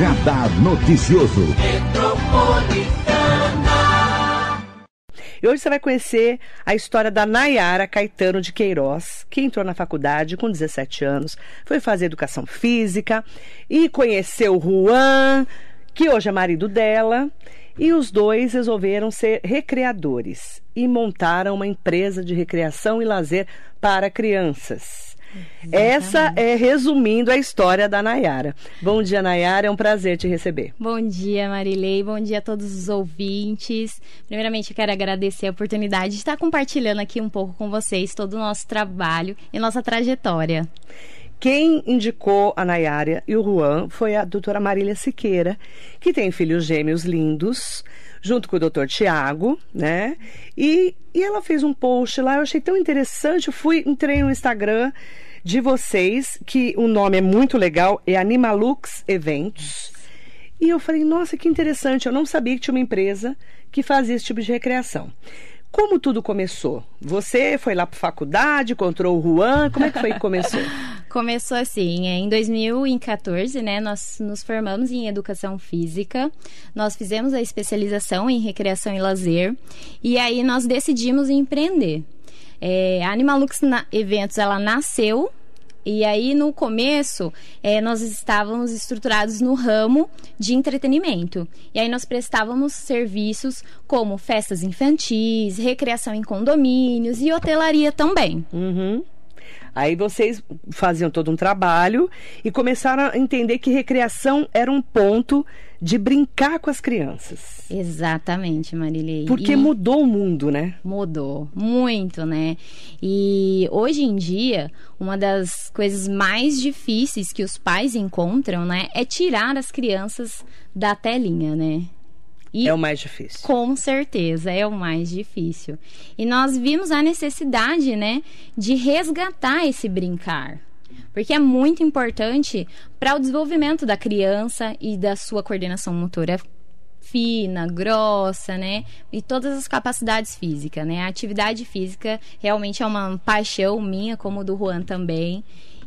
Radar Noticioso. E hoje você vai conhecer a história da Nayara Caetano de Queiroz, que entrou na faculdade com 17 anos, foi fazer educação física e conheceu o Juan, que hoje é marido dela. E os dois resolveram ser recreadores e montaram uma empresa de recreação e lazer para crianças. Exatamente. Essa é resumindo a história da Nayara. Bom dia, Nayara, é um prazer te receber. Bom dia, Marilei, bom dia a todos os ouvintes. Primeiramente, eu quero agradecer a oportunidade de estar compartilhando aqui um pouco com vocês todo o nosso trabalho e nossa trajetória. Quem indicou a Nayara e o Juan foi a doutora Marília Siqueira, que tem filhos gêmeos lindos, junto com o doutor Tiago, né? E, e ela fez um post lá, eu achei tão interessante, eu fui, entrei no Instagram de vocês, que o nome é muito legal, é Animalux Eventos. E eu falei, nossa, que interessante, eu não sabia que tinha uma empresa que fazia esse tipo de recreação. Como tudo começou? Você foi lá para faculdade, encontrou o Juan, como é que foi que começou? começou assim, em 2014, né, nós nos formamos em educação física, nós fizemos a especialização em recreação e lazer, e aí nós decidimos empreender. É, a Animalux Eventos, ela nasceu e aí, no começo, é, nós estávamos estruturados no ramo de entretenimento. E aí, nós prestávamos serviços como festas infantis, recreação em condomínios e hotelaria também. Uhum. Aí vocês faziam todo um trabalho e começaram a entender que recreação era um ponto de brincar com as crianças. Exatamente, Marilei. Porque e mudou o mundo, né? Mudou muito, né? E hoje em dia, uma das coisas mais difíceis que os pais encontram, né, é tirar as crianças da telinha, né? E, é o mais difícil. Com certeza, é o mais difícil. E nós vimos a necessidade, né, de resgatar esse brincar. Porque é muito importante para o desenvolvimento da criança e da sua coordenação motora fina, grossa, né? E todas as capacidades físicas, né? A atividade física realmente é uma paixão minha, como do Juan também.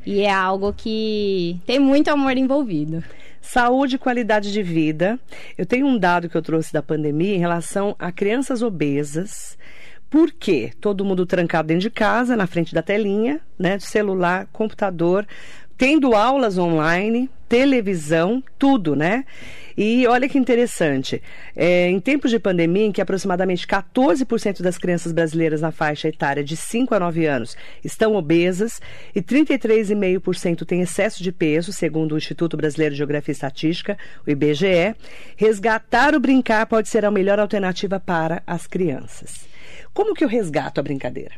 E é algo que tem muito amor envolvido. Saúde e qualidade de vida. Eu tenho um dado que eu trouxe da pandemia em relação a crianças obesas. Por quê? Todo mundo trancado dentro de casa, na frente da telinha, né? Celular, computador, tendo aulas online, televisão, tudo, né? E olha que interessante, é, em tempos de pandemia, em que aproximadamente 14% das crianças brasileiras na faixa etária de 5 a 9 anos estão obesas e 33,5% têm excesso de peso, segundo o Instituto Brasileiro de Geografia e Estatística, o IBGE, resgatar o brincar pode ser a melhor alternativa para as crianças. Como que eu resgato a brincadeira?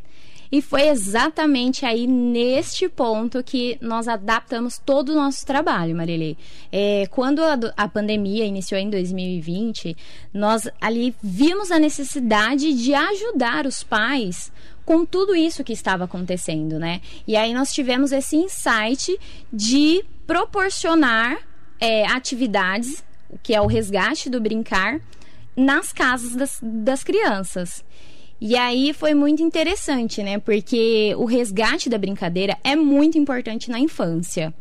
E foi exatamente aí neste ponto que nós adaptamos todo o nosso trabalho, Marilei. É, quando a, a pandemia iniciou em 2020, nós ali vimos a necessidade de ajudar os pais com tudo isso que estava acontecendo, né? E aí nós tivemos esse insight de proporcionar é, atividades, que é o resgate do brincar, nas casas das, das crianças. E aí foi muito interessante, né? Porque o resgate da brincadeira é muito importante na infância.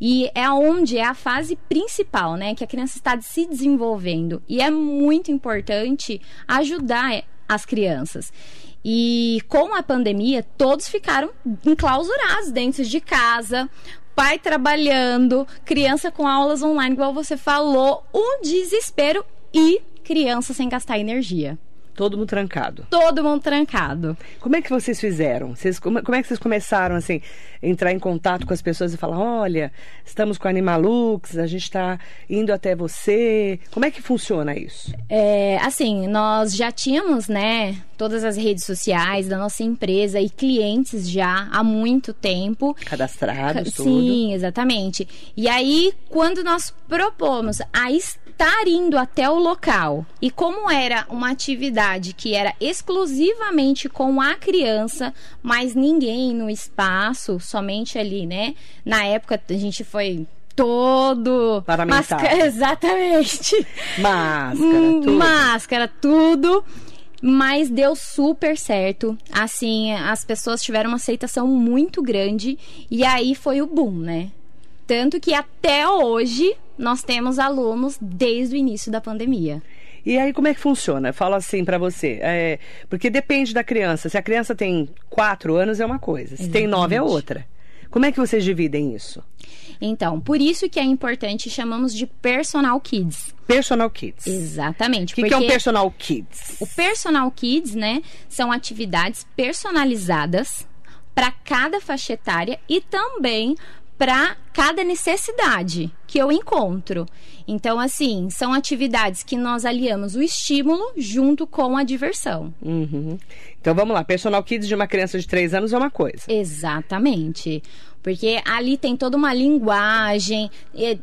E é onde é a fase principal, né? Que a criança está se desenvolvendo. E é muito importante ajudar as crianças. E com a pandemia, todos ficaram enclausurados dentro de casa, pai trabalhando, criança com aulas online, igual você falou, um desespero e criança sem gastar energia. Todo mundo trancado. Todo mundo trancado. Como é que vocês fizeram? Vocês, como, como, é que vocês começaram, assim, entrar em contato com as pessoas e falar, olha, estamos com a Animalux, a gente está indo até você. Como é que funciona isso? É, assim, nós já tínhamos, né, todas as redes sociais da nossa empresa e clientes já há muito tempo. Cadastrados, Sim, tudo. Sim, exatamente. E aí, quando nós propomos a estar indo até o local e como era uma atividade que era exclusivamente com a criança, mas ninguém no espaço, somente ali, né? Na época a gente foi todo Parlamentar. Máscara, exatamente. Máscara, tudo. Máscara, tudo. Mas deu super certo. Assim, as pessoas tiveram uma aceitação muito grande. E aí foi o boom, né? Tanto que até hoje nós temos alunos desde o início da pandemia. E aí, como é que funciona? Eu falo assim para você, é, porque depende da criança. Se a criança tem quatro anos, é uma coisa. Se Exatamente. tem nove, é outra. Como é que vocês dividem isso? Então, por isso que é importante, chamamos de personal kids. Personal Kids. Exatamente. O que, que, é um Personal Kids? O Personal Kids, né, são atividades personalizadas para cada faixa etária e também para cada necessidade que eu encontro. Então, assim, são atividades que nós aliamos o estímulo junto com a diversão. Uhum. Então, vamos lá. Personal Kids de uma criança de 3 anos é uma coisa. Exatamente. Porque ali tem toda uma linguagem,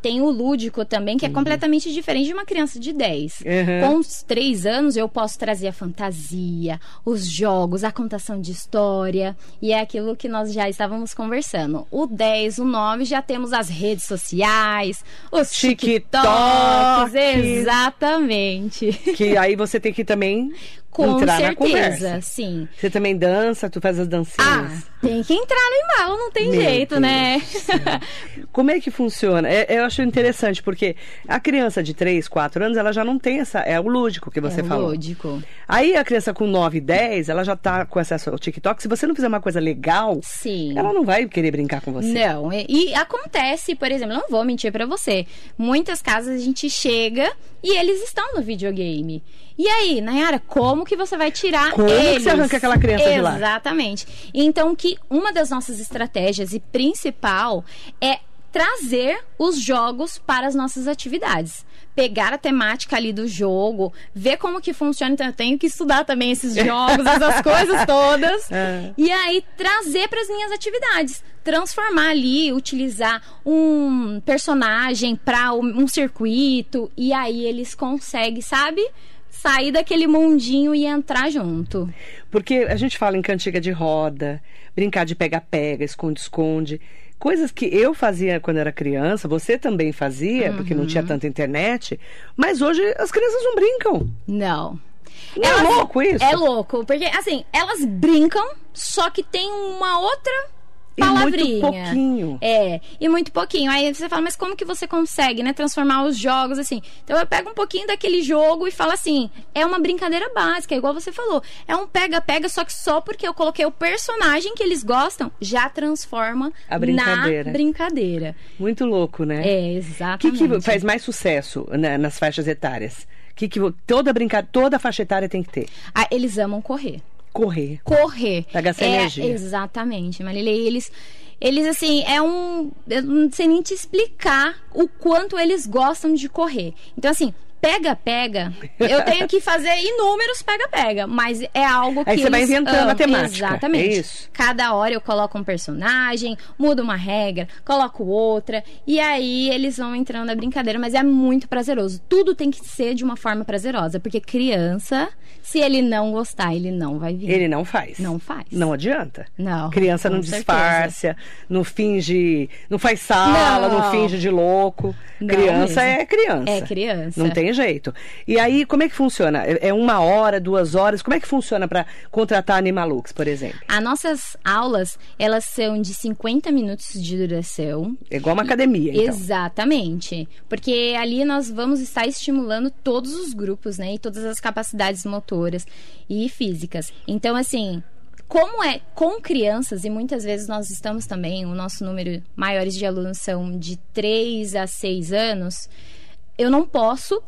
tem o lúdico também, que é completamente diferente de uma criança de 10. Uhum. Com os 3 anos, eu posso trazer a fantasia, os jogos, a contação de história, e é aquilo que nós já estávamos conversando. O 10, o 9, já temos as redes sociais, os TikToks, exatamente. Que aí você tem que também com entrar certeza, sim. Você também dança, tu faz as dancinhas? Ah, tem que entrar no embalo, não tem Meu jeito, né? Deus. né? Como é que funciona? É, eu acho interessante, porque a criança de 3, 4 anos, ela já não tem essa. É o lúdico que você é falou. lúdico. Aí a criança com 9, 10, ela já tá com acesso ao TikTok. Se você não fizer uma coisa legal, sim. ela não vai querer brincar com você. Não. E, e acontece, por exemplo, não vou mentir para você. Muitas casas a gente chega e eles estão no videogame. E aí, Nayara, como que você vai tirar como eles? Como que você arranca aquela criança Exatamente. de lá? Exatamente. Então, que uma das nossas estratégias e principal é trazer os jogos para as nossas atividades. Pegar a temática ali do jogo, ver como que funciona. Então, eu tenho que estudar também esses jogos, essas coisas todas. É. E aí, trazer para as minhas atividades. Transformar ali, utilizar um personagem para um circuito. E aí, eles conseguem, sabe? Sair daquele mundinho e entrar junto. Porque a gente fala em cantiga de roda, brincar de pega-pega, esconde-esconde. Coisas que eu fazia quando era criança, você também fazia, uhum. porque não tinha tanta internet, mas hoje as crianças não brincam. Não. Não é elas, é louco isso? É louco, porque assim, elas brincam, só que tem uma outra palavrinha. E muito pouquinho. É, e muito pouquinho. Aí você fala, mas como que você consegue, né, transformar os jogos assim? Então eu pego um pouquinho daquele jogo e falo assim, é uma brincadeira básica, igual você falou. É um pega-pega, só que só porque eu coloquei o personagem que eles gostam, já transforma a brincadeira. na brincadeira. Muito louco, né? É, exatamente. O que, que faz mais sucesso né, nas faixas etárias? Que, que toda brincadeira, toda faixa etária tem que ter? Ah, eles amam correr. Correr. Correr. Pega essa é, energia. Exatamente, Marilei. Eles eles assim, é um. Eu não sei nem te explicar o quanto eles gostam de correr. Então, assim, pega-pega, eu tenho que fazer inúmeros pega-pega, mas é algo que Aí você vai inventando amam. a temática. Exatamente. É isso. Cada hora eu coloco um personagem, mudo uma regra, coloco outra, e aí eles vão entrando na brincadeira, mas é muito prazeroso. Tudo tem que ser de uma forma prazerosa, porque criança, se ele não gostar, ele não vai vir. Ele não faz. Não faz. Não adianta. Não. Criança não disfarça, não finge, não faz sala, não, não finge de louco. Não criança mesmo. é criança. É criança. Não tem jeito. E aí, como é que funciona? É, é uma hora, duas horas? Como é que funciona para contratar Animalux, por exemplo? As nossas aulas, elas são de 50 minutos de duração. É igual uma academia, então. Exatamente. Porque ali nós vamos estar estimulando todos os grupos, né? E todas as capacidades motoras e físicas. Então, assim, como é com crianças, e muitas vezes nós estamos também, o nosso número maiores de alunos são de 3 a 6 anos, eu não posso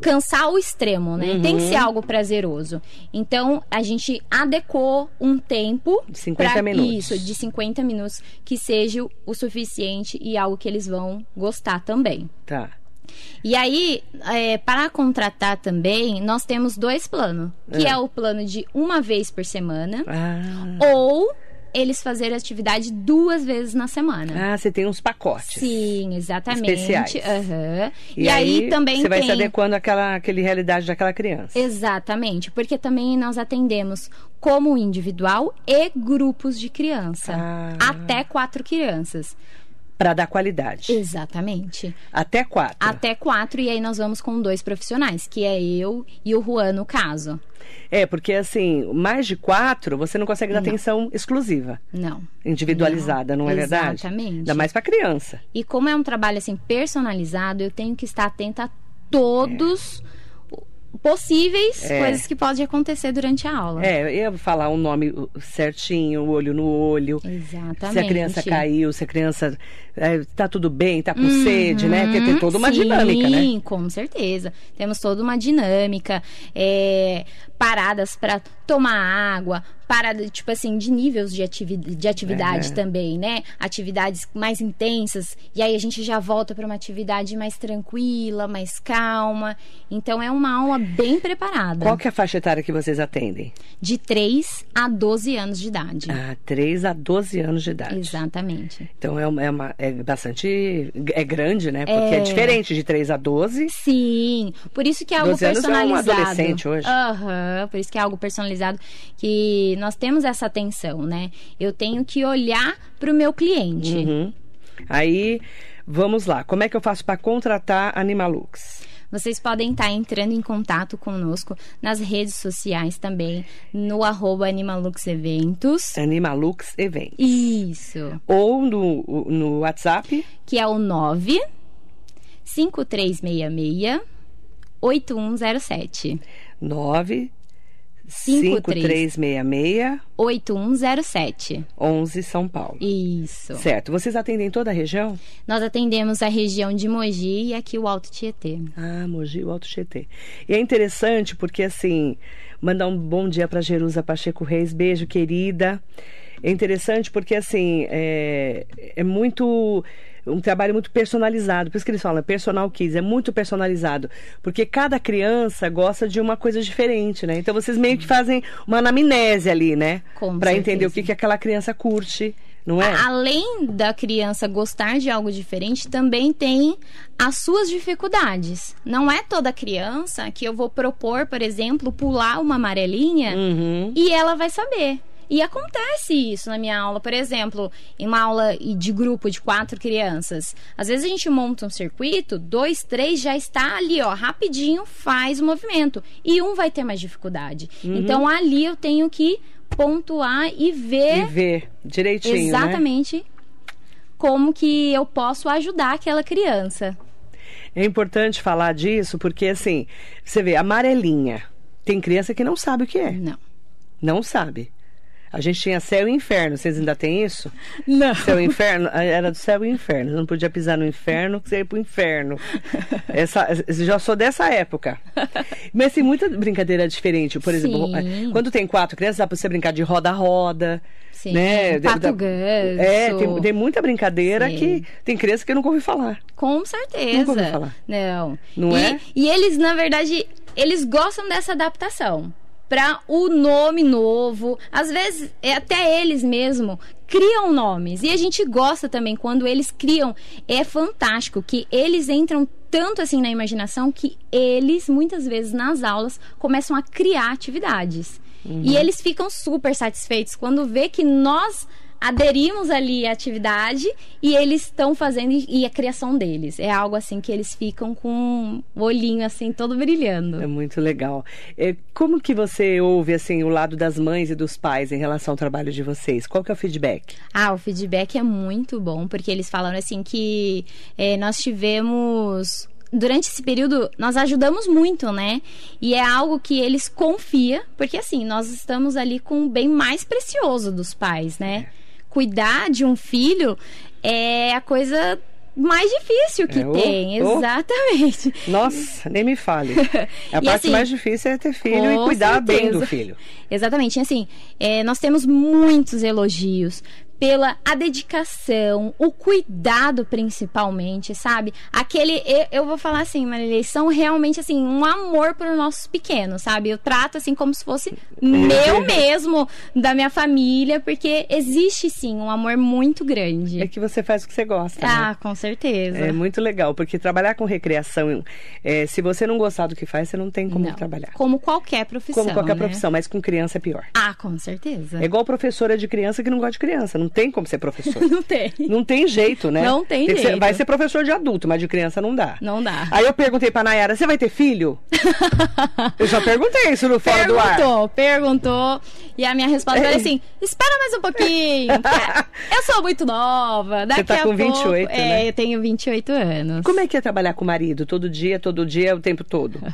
cansar o extremo, né? Uhum. Tem que ser algo prazeroso. Então, a gente adequou um tempo de 50 pra minutos. Isso, de 50 minutos que seja o suficiente e algo que eles vão gostar também. Tá. E aí, é, para contratar também, nós temos dois planos. Que é. é o plano de uma vez por semana. Ah. Ou eles fazerem atividade duas vezes na semana. Ah, você tem uns pacotes. Sim, exatamente. Especiais. Uhum. E, e aí, aí, também você vai se adequando àquela, àquela realidade daquela criança. Exatamente, porque também nós atendemos como individual e grupos de criança. Ah. Até quatro crianças. Para dar qualidade. Exatamente. Até quatro. Até quatro, e aí nós vamos com dois profissionais, que é eu e o Juan, no caso. É, porque assim, mais de quatro, você não consegue dar Não. atenção exclusiva. Não. Individualizada, não, é verdade? Exatamente. Ainda mais para criança. E como é um trabalho assim personalizado, eu tenho que estar atenta a todos possíveis É. coisas que podem acontecer durante a aula. É, eu ia falar o nome certinho, olho no olho. Exatamente. Se a criança caiu, se a criança é, tá tudo bem, tá com sede, né? Porque tem toda uma Uhum. Sim, dinâmica, né? Sim, com certeza. Temos toda uma dinâmica, é, paradas para tomar água, parada, tipo assim, de níveis de, ativi de atividade É. também, né? Atividades mais intensas, e aí a gente já volta para uma atividade mais tranquila, mais calma. Então é uma aula bem preparada. Qual que é a faixa etária que vocês atendem? De 3 a 12 anos de idade. Ah, 3 a 12 anos de idade. Exatamente. Então é, uma, é, uma- é bastante. É grande, né? Porque é, diferente de 3 a 12. Sim, por isso que é algo 12 anos é um personalizado. adolescente hoje. Aham, por isso que é algo personalizado que nós temos essa atenção, né? Eu tenho que olhar para o meu cliente. Uhum. Aí, vamos lá. Como é que eu faço para contratar Animalux? Vocês podem estar entrando em contato conosco nas redes sociais também, no arroba Animalux Eventos. Animalux Event. Isso, Ou no, no WhatsApp, que é o 9 5366 8107. 9 Cinco, três. 5366 8107. 11 São Paulo. Isso. Certo. Vocês atendem toda a região? Nós atendemos a região de Mogi e aqui o Alto Tietê. Ah, Mogi, o Alto Tietê. E é interessante porque, assim, mandar um bom dia para Jerusa Pacheco Reis. Beijo, querida. É interessante porque, assim, é, é muito. Um trabalho muito personalizado. Por isso que eles falam, personal kids, é muito personalizado. Porque cada criança gosta de uma coisa diferente, né? Então vocês meio que fazem uma anamnese ali, né? Para entender o que, que aquela criança curte, não é? Além da criança gostar de algo diferente, também tem as suas dificuldades. Não é toda criança que eu vou propor, por exemplo, pular uma amarelinha Uhum. e ela vai saber. E acontece isso na minha aula, por exemplo, em uma aula de grupo de quatro crianças. Às vezes a gente monta um circuito, dois, três já está ali, ó, rapidinho faz o movimento. E um vai ter mais dificuldade. Uhum. Então ali eu tenho que pontuar e ver E ver direitinho, né? exatamente como que eu posso ajudar aquela criança. É importante falar disso porque, assim, você vê, amarelinha. Tem criança que não sabe o que é. Não. Não sabe. A gente tinha céu e inferno. Vocês ainda têm isso? Não. Céu e inferno? Ah, Era do céu e inferno. Você não podia pisar no inferno, que você ia pro inferno. Essa, já sou dessa época. Mas tem muita brincadeira diferente. Por exemplo, Sim. quando tem quatro crianças, dá pra você brincar de roda-roda. Sim, né? pato Da- ganso. É, tem, tem muita brincadeira Sim. que tem criança que eu nunca ouvi falar. Com certeza. Nunca ouvi falar. Não. Não e, é? E eles, na verdade, eles gostam dessa adaptação para o nome novo. Às vezes, é, até eles mesmo criam nomes. E a gente gosta também quando eles criam. É fantástico que eles entram tanto assim na imaginação que eles, muitas vezes nas aulas, começam a criar atividades. Uhum. E eles ficam super satisfeitos quando vê que nós aderimos ali à atividade e eles estão fazendo e a criação deles. É algo assim que eles ficam com o olhinho assim todo brilhando. É muito legal. É, como que você ouve assim o lado das mães e dos pais em relação ao trabalho de vocês? Qual que é o feedback? Ah, o feedback é muito bom, porque eles falaram assim que eh, nós tivemos. Durante esse período, nós ajudamos muito, né? E é algo que eles confiam, porque assim, nós estamos ali com o bem mais precioso dos pais, né? Cuidar de um filho é a coisa mais difícil que É, tem, exatamente. Nossa, nem me fale. A E parte assim, mais difícil é ter filho e cuidar bem certeza. do filho. Exatamente. E, Assim, é, nós temos muitos elogios pela a dedicação, o cuidado principalmente, sabe? Aquele, eu, eu vou falar assim, Marilei, são realmente assim um amor para os nossos pequenos, sabe? Eu trato assim como se fosse meu mesmo, da minha família, porque existe sim um amor muito grande. É que você faz o que você gosta. né? Ah, com certeza. É muito legal, porque trabalhar com recreação, é, se você não gostar do que faz, você não tem como Não, trabalhar. Como qualquer profissão. Como qualquer né? profissão, mas com criança é pior. Ah, com certeza. É igual professora de criança que não gosta de criança. Não tem como ser professor. Não tem. Não tem jeito, né? Não tem ser- jeito. vai ser professor de adulto, mas de criança não dá. Não dá. Aí eu perguntei pra Nayara, você vai ter filho? eu já perguntei isso no Fora do Ar. Perguntou, perguntou. E a minha resposta foi assim: espera mais um pouquinho. que Eu sou muito nova. Daqui tá a com pouco... 28, É, né? eu tenho 28 anos. Como é que é trabalhar com o marido? Todo dia, todo dia, o tempo todo?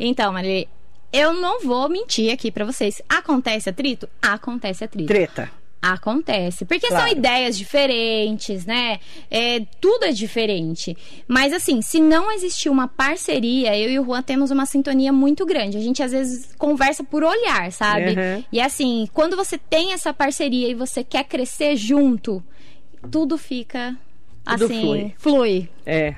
Então, Maria, eu não vou mentir aqui pra vocês. Acontece atrito? Acontece atrito. Treta. Acontece. Porque Claro. são ideias diferentes, né? É, tudo é diferente. Mas, assim, se não existir uma parceria, eu e o Juan temos uma sintonia muito grande. A gente, às vezes, conversa por olhar, sabe? Uhum. E, assim, quando você tem essa parceria e você quer crescer junto, tudo fica, Tudo assim, flui. flui. É.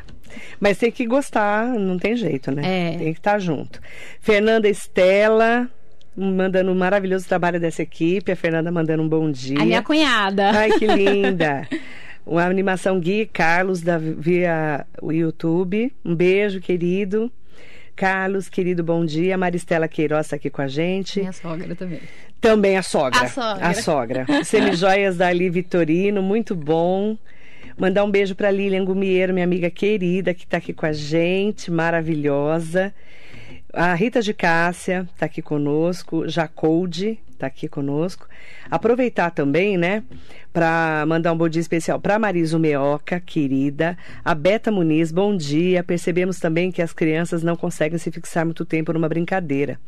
Mas tem que gostar, não tem jeito, né? É. Tem que estar junto. Fernanda Estela, mandando um maravilhoso trabalho dessa equipe. A Fernanda mandando um bom dia. A minha cunhada. Ai, que linda! Uma animação Gui Carlos da, via o YouTube. Um beijo, querido. Carlos, querido, bom dia. Maristela Queiroz está aqui com a gente. Minha sogra também. Também a sogra. A sogra. A sogra. Semijoias da Ali Vitorino, muito bom. Mandar um beijo para Lilian Gumieiro, minha amiga querida, que está aqui com a gente, maravilhosa. A Rita de Cássia está aqui conosco, Jacolde está aqui conosco. Aproveitar também, né, para mandar um bom dia especial para Marisa Meoca, querida. A Beta Muniz, bom dia. Percebemos também que as crianças não conseguem se fixar muito tempo numa brincadeira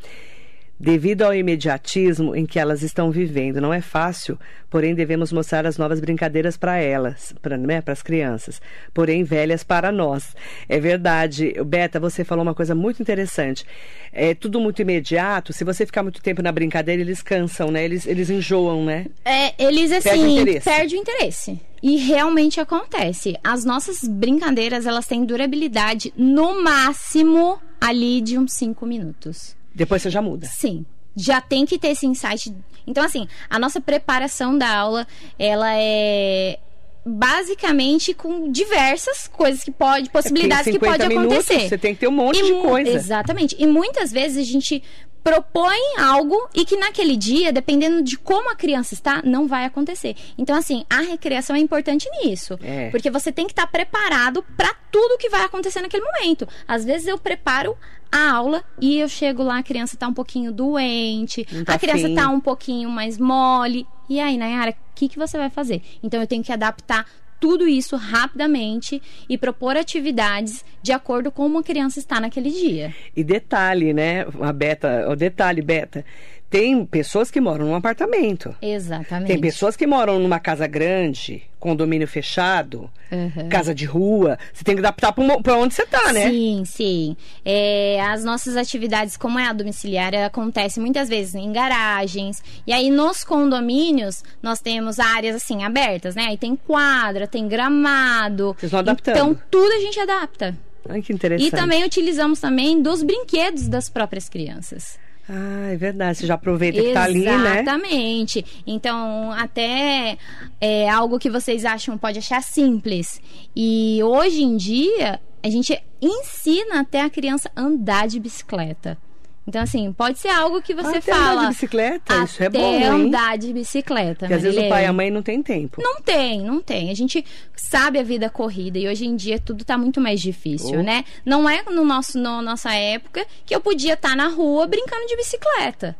devido ao imediatismo em que elas estão vivendo. Não é fácil, porém devemos mostrar as novas brincadeiras para elas, para né, as crianças, porém velhas para nós. É verdade. Beta, você falou uma coisa muito interessante. É tudo muito imediato. Se você ficar muito tempo na brincadeira, eles cansam, né? Eles, eles enjoam, né? É, eles Perde o assim, interesse. perde o interesse. E realmente acontece. As nossas brincadeiras, elas têm durabilidade no máximo ali de uns 5 minutos. Depois você já muda. Sim. Já tem que ter esse insight. Então, assim, a nossa preparação da aula, ela é basicamente com diversas coisas que pode, possibilidades Porque em que pode 50 minutos, acontecer. você tem que ter um monte E de coisa. Exatamente. E muitas vezes a gente propõe algo e que naquele dia, dependendo de como a criança está, não vai acontecer. Então, assim, a recreação é importante nisso. É. Porque você tem que estar preparado para tudo que vai acontecer naquele momento. Às vezes eu preparo a aula e eu chego lá, a criança tá um pouquinho doente, tá a criança afim. tá um pouquinho mais mole. E aí, Nayara, o que, que você vai fazer? Então eu tenho que adaptar tudo isso rapidamente e propor atividades de acordo com como a criança está naquele dia. E detalhe, né? A Beta, o detalhe, Beta. Tem pessoas que moram num apartamento. Exatamente. Tem pessoas que moram numa casa grande, condomínio fechado, Uhum. casa de rua. Você tem que adaptar pra pra onde você tá, né? Sim, sim. É, as nossas atividades, como é a domiciliária, acontece muitas vezes em garagens. E aí, nos condomínios, nós temos áreas assim abertas, né? Aí tem quadra, tem gramado. Vocês vão adaptando. Então, tudo a gente adapta. Ai, que interessante. E também utilizamos também dos brinquedos das próprias crianças. Ah, é verdade. Você já aproveita que tá ali, né? Exatamente. Então, até é algo que vocês acham, pode achar simples. E hoje em dia, a gente ensina até a criança andar de bicicleta. Então, assim, pode ser algo que você Até fala. andar de bicicleta, isso é até bom, hein? andar de bicicleta. Porque às vezes o Marilene. pai e a mãe não tem tempo. Não tem, não tem. A gente sabe a vida corrida e hoje em dia tudo tá muito mais difícil, Oh. né? Não é no nosso, na nossa época que eu podia estar na rua brincando de bicicleta.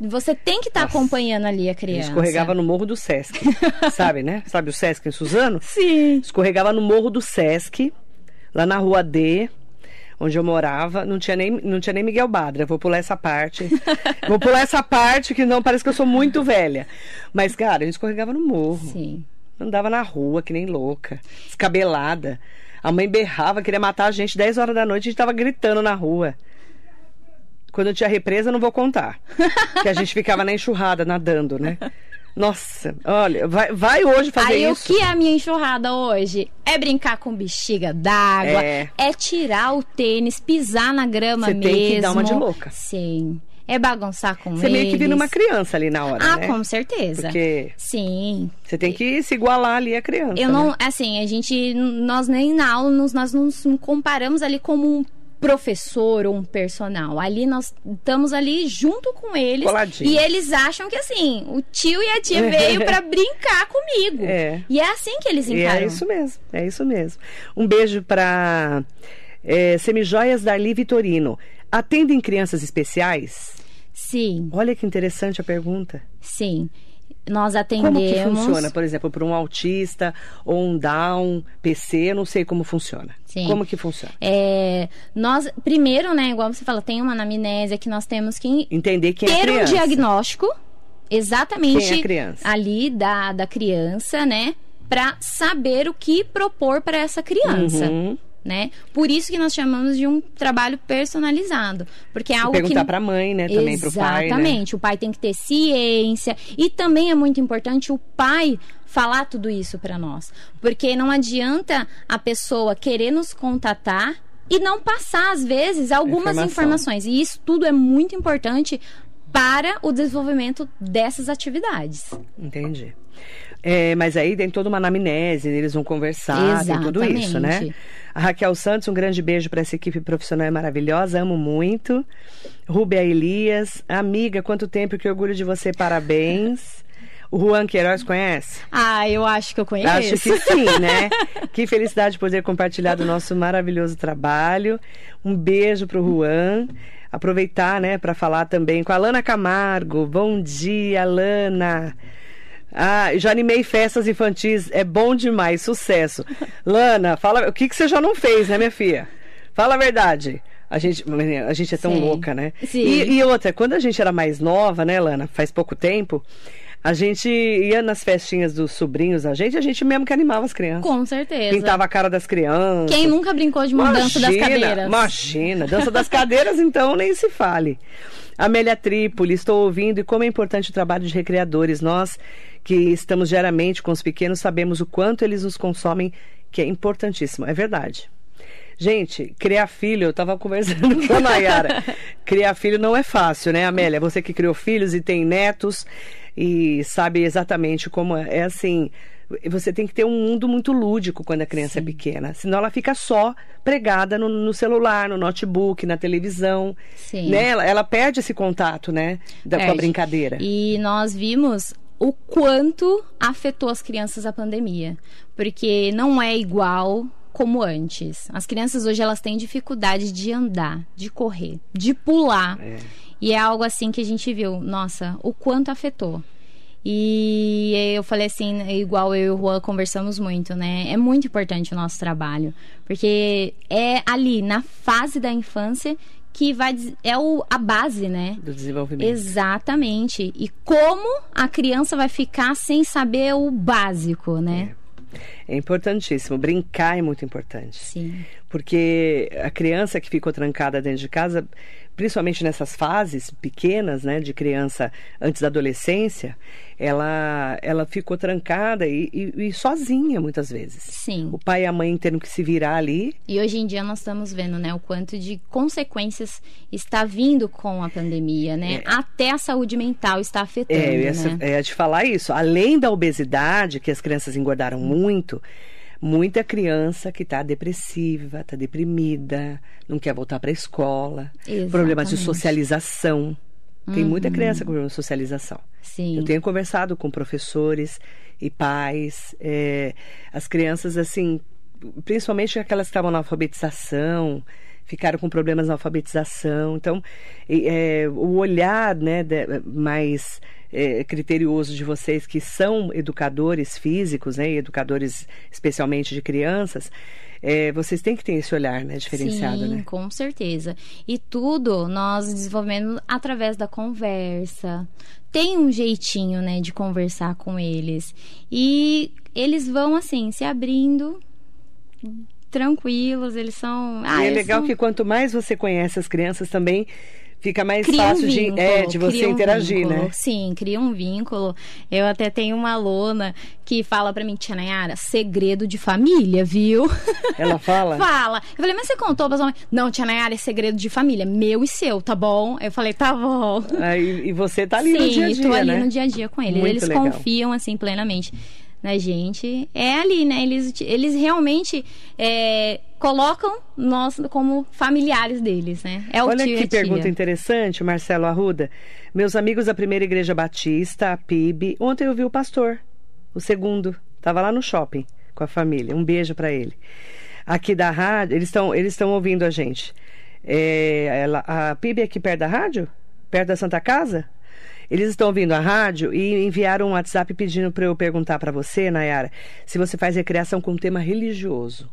Você tem que estar Nossa. acompanhando ali a criança. escorregava no morro do Sesc. sabe, né? Sabe o Sesc em Suzano? Sim. Escorregava no morro do Sesc, lá na rua D, onde eu morava. Não tinha nem, não tinha nem Miguel Badra. Vou pular essa parte. Vou pular essa parte que não parece que eu sou muito velha. Mas, cara, a gente escorregava no morro. Sim. Andava na rua, que nem louca, descabelada. A mãe berrava, queria matar a gente 10 horas da noite, a gente tava gritando na rua. Quando eu tinha represa, não vou contar. que a gente ficava na enxurrada, nadando, né? Nossa, olha, vai, vai hoje fazer Aí isso. o que é a minha enxurrada hoje? É brincar com bexiga d'água, É. é. tirar o tênis, pisar na grama Você mesmo. tem que dar uma de louca. Sim. É bagunçar com Você eles. meio que vira uma criança ali na hora, Ah, né? com certeza. Porque Sim. você tem que se igualar ali a criança. Eu não, né? assim, a gente, nós nem na aula, nos- nós nos comparamos ali como um professor ou um personal. Ali nós estamos ali junto com eles. Coladinho. E eles acham que assim, o tio e a tia veio para brincar comigo. É. E é assim que eles E encaram. é isso mesmo, é isso mesmo. Um beijo para é, Semijoias Darli Vitorino. Atendem crianças especiais? Sim, Olha que interessante a pergunta. sim. Nós Como atendemos. que funciona, por exemplo, para um autista ou um Down, PC, eu não sei como funciona. Sim. Como que funciona? É, nós, primeiro, né, igual você fala, tem uma anamnésia que nós temos que Entender quem é ter um criança. diagnóstico exatamente é ali da, da criança, né? Pra saber o que propor para essa criança. Uhum. Né? Por isso que nós chamamos de um trabalho personalizado, porque é algo Perguntar que para a mãe, né? Também para o pai, né? Exatamente. O pai tem que ter ciência. E também é muito importante o pai falar tudo isso para nós. Porque não adianta a pessoa querer nos contatar e não passar, às vezes, algumas Informação. informações. E isso tudo é muito importante para o desenvolvimento dessas atividades. Entendi. É, mas aí tem toda uma anamnese, eles vão conversar, tem tudo isso, né? Exatamente. A Raquel Santos, um grande beijo para essa equipe profissional é maravilhosa, amo muito. Rubia Elias, amiga, quanto tempo, que orgulho de você, parabéns. O Juan Queiroz conhece? Ah, eu acho que eu conheço. Acho que sim, né? que felicidade poder compartilhar do nosso maravilhoso trabalho. Um beijo pro Juan. Aproveitar, né, para falar também com a Lana Camargo. Bom dia, Lana. Ah, já animei festas infantis, é bom demais, sucesso. Lana, fala, o que, que você já não fez, né, minha filha? Fala a verdade. A gente, a gente é tão Sim. louca, né? Sim. E, e outra, quando a gente era mais nova, né, Lana, faz pouco tempo, a gente ia nas festinhas dos sobrinhos, a gente, a gente mesmo que animava as crianças. Com certeza. Pintava a cara das crianças. Quem nunca brincou de mudança das cadeiras? Imagina, dança das cadeiras, então nem se fale. Amélia Trípoli, estou ouvindo e como é importante o trabalho de recreadores. Nós que estamos diariamente com os pequenos sabemos o quanto eles nos consomem, que é importantíssimo. É verdade. Gente, criar filho, eu estava conversando com a Nayara. criar filho não é fácil, né, Amélia? Você que criou filhos e tem netos e sabe exatamente como é, é assim. Você tem que ter um mundo muito lúdico quando a criança é pequena. Senão ela fica só pregada no, no celular, no notebook, na televisão. Sim. Né? Ela, ela perde esse contato, né? Da, com a brincadeira. E nós vimos o quanto afetou as crianças a pandemia. Porque não é igual como antes. As crianças hoje elas têm dificuldade de andar, de correr, de pular. É. E é algo assim que a gente viu, nossa, o quanto afetou. E eu falei assim, igual eu e o Juan conversamos muito, né? É muito importante o nosso trabalho. Porque é ali, na fase da infância, que vai. É o, a base, né? Do desenvolvimento. Exatamente. E como a criança vai ficar sem saber o básico, né? É importantíssimo. Brincar é muito importante. Sim. Porque a criança que ficou trancada dentro de casa, principalmente nessas fases pequenas, né, de criança antes da adolescência, ela, ela ficou trancada e, e- e sozinha muitas vezes. Sim. O pai e a mãe tendo que se virar ali. E hoje em dia nós estamos vendo, né, o quanto de consequências está vindo com a pandemia, né? Até a saúde mental está afetando, É, eu ia, né? ia te falar isso. Além da obesidade, que as crianças engordaram muito, muita criança que está depressiva, está deprimida, não quer voltar para a escola, problemas de Exatamente. socialização. Tem muita Uhum. criança com problema de socialização. Sim. Eu tenho conversado com professores e pais, é, as crianças, assim, principalmente aquelas que estavam na alfabetização, ficaram com problemas na alfabetização. Então, é, o olhar né, de- mais é, criterioso de vocês, que são educadores físicos, né, e educadores especialmente de crianças, é, vocês têm que ter esse olhar né, diferenciado. Sim, né? com certeza. E tudo nós desenvolvemos através da conversa. Tem um jeitinho, né, de conversar com eles. E eles vão, assim, se abrindo tranquilos, eles são... E Ah, é eles legal são- que quanto mais você conhece as crianças também, fica mais cria um fácil de, vínculo, é, de você um interagir, vínculo. né? Sim, cria um vínculo. Eu até tenho uma aluna que fala pra mim, Tia Nayara, segredo de família, viu? Ela fala? Fala. Eu falei, mas você contou pra sua mãe? Não, Tia Nayara, é segredo de família, meu e seu, tá bom? Eu falei, tá bom. Aí, e você tá ali Sim, no dia a dia, tô ali né? no dia a dia com eles. Muito eles legal. confiam, assim, plenamente na gente. É ali, né? Eles, eles realmente é, colocam nós como familiares deles, né? É o Olha tio que tia. pergunta interessante, Marcelo Arruda. Meus amigos da Primeira Igreja Batista, a PIB, ontem eu vi o pastor, o segundo, estava lá no shopping com a família. Um beijo para ele. Aqui da rádio, eles estão eles estão ouvindo a gente. É, ela, a PIB é aqui perto da rádio? Perto da Santa Casa? Eles estão ouvindo a rádio e enviaram um WhatsApp pedindo para eu perguntar para você, Nayara, se você faz recreação com tema religioso.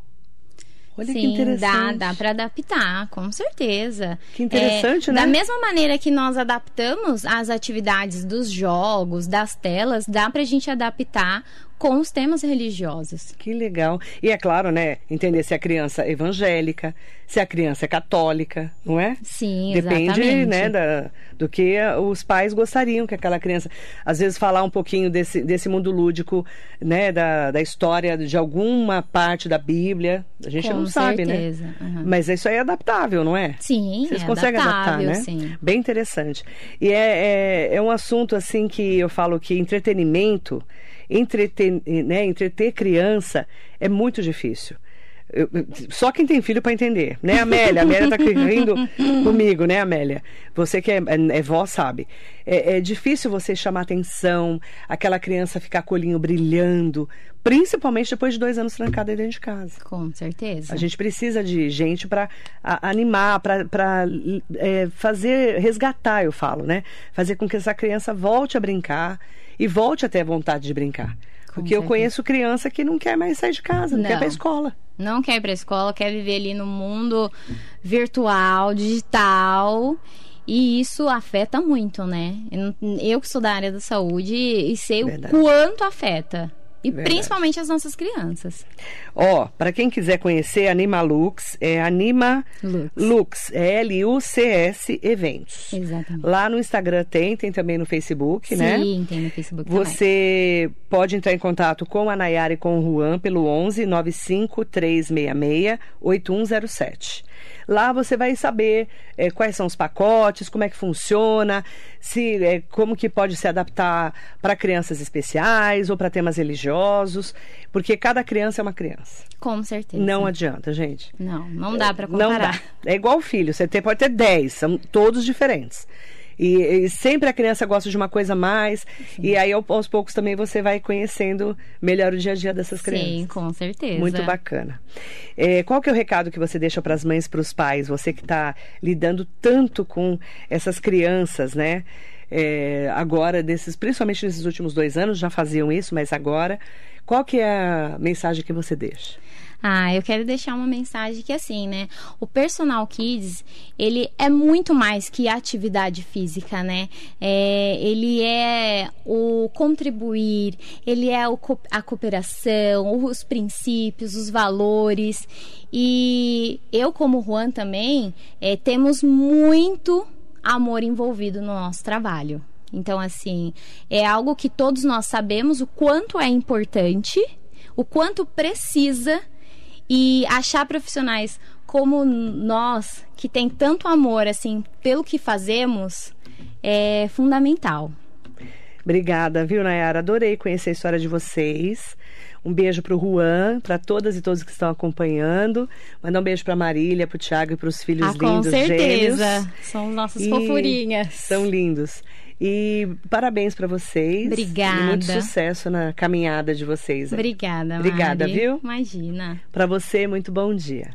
Olha que Sim, dá, interessante. dá para adaptar, com certeza. Que interessante, É, né? Da mesma maneira que nós adaptamos as atividades dos jogos, das telas, dá pra gente adaptar com os temas religiosos. Que legal. E é claro, né? Entender se a criança é evangélica, se a criança é católica, não é? Sim, Depende, exatamente. né, da, do que os pais gostariam que aquela criança. Às vezes, falar um pouquinho desse, desse mundo lúdico, né, da, da história de alguma parte da Bíblia. A gente Com não sabe, certeza. né? Aham. Mas isso aí é adaptável, não é? Sim, Vocês é conseguem adaptar, né? sim. Bem interessante. E é, é, é um assunto assim que eu falo que entretenimento, entreter, né, entreter criança é muito difícil. Eu- só quem tem filho para entender, né, Amélia? Amélia tá rindo comigo, né, Amélia? Você que é, é, é vó sabe. É, é difícil você chamar atenção, aquela criança ficar com o olhinho brilhando, principalmente depois de dois anos trancada dentro de casa. Com certeza. A gente precisa de gente para animar, para fazer, resgatar, eu falo, né? Fazer com que essa criança volte a brincar e volte a ter vontade de brincar. Com Porque eu certeza. conheço criança que não quer mais sair de casa, não, quer ir Não. pra escola. Não quer ir pra escola, quer viver ali no mundo virtual, digital. E isso afeta muito, né? Eu não- Eu que sou da área da saúde e sei Verdade. o quanto afeta. E Verdade. principalmente as nossas crianças. Ó, para quem quiser conhecer Anima Lux, é Anima Lux. Lux, é L-U-C-S Eventos. Exatamente. Lá no Instagram tem, tem também no Facebook, né? Sim, tem no Facebook também. Você pode entrar em contato com a Nayara e com o Juan pelo 11 95 366 8107. Lá você vai saber eh, quais são os pacotes, como é que funciona, se eh, como que pode se adaptar para crianças especiais ou para temas religiosos, porque cada criança é uma criança. Com certeza. Não adianta, gente. Não, não dá pra Não comparar. dá. É igual filho, você tem- pode ter 10, são todos diferentes. E, e sempre a criança gosta de uma coisa a mais, e aí ao- aos poucos também você vai conhecendo melhor o dia a dia dessas crianças. Sim, com certeza. Muito bacana. É, qual que é o recado que você deixa para as mães, para os pais? Você que está lidando tanto com essas crianças, né? É, agora, desses, principalmente nesses últimos dois anos, já faziam isso, mas agora, qual que é a mensagem que você deixa? Ah, eu quero deixar uma mensagem que assim, né? O personal kids, ele é muito mais que atividade física, né? É, ele é o contribuir, ele é o a cooperação, os princípios, os valores. E eu, como Juan também, é, temos muito amor envolvido no nosso trabalho. Então, assim, é algo que todos nós sabemos o quanto é importante, o quanto precisa e achar profissionais como nós, que tem tanto amor assim pelo que fazemos, é fundamental. Obrigada, viu, Nayara? Adorei conhecer a história de vocês. Um beijo pro Juan, para todas e todos que estão acompanhando. Mandar um beijo pra Marília, pro Thiago e pros filhos Ah, lindos com certeza. gêmeos. São nossas E fofurinhas. São lindos. E parabéns para vocês. Obrigada. E muito sucesso na caminhada de vocês. aí. Obrigada, Obrigada, Mari. viu? Imagina. Para você, muito bom dia.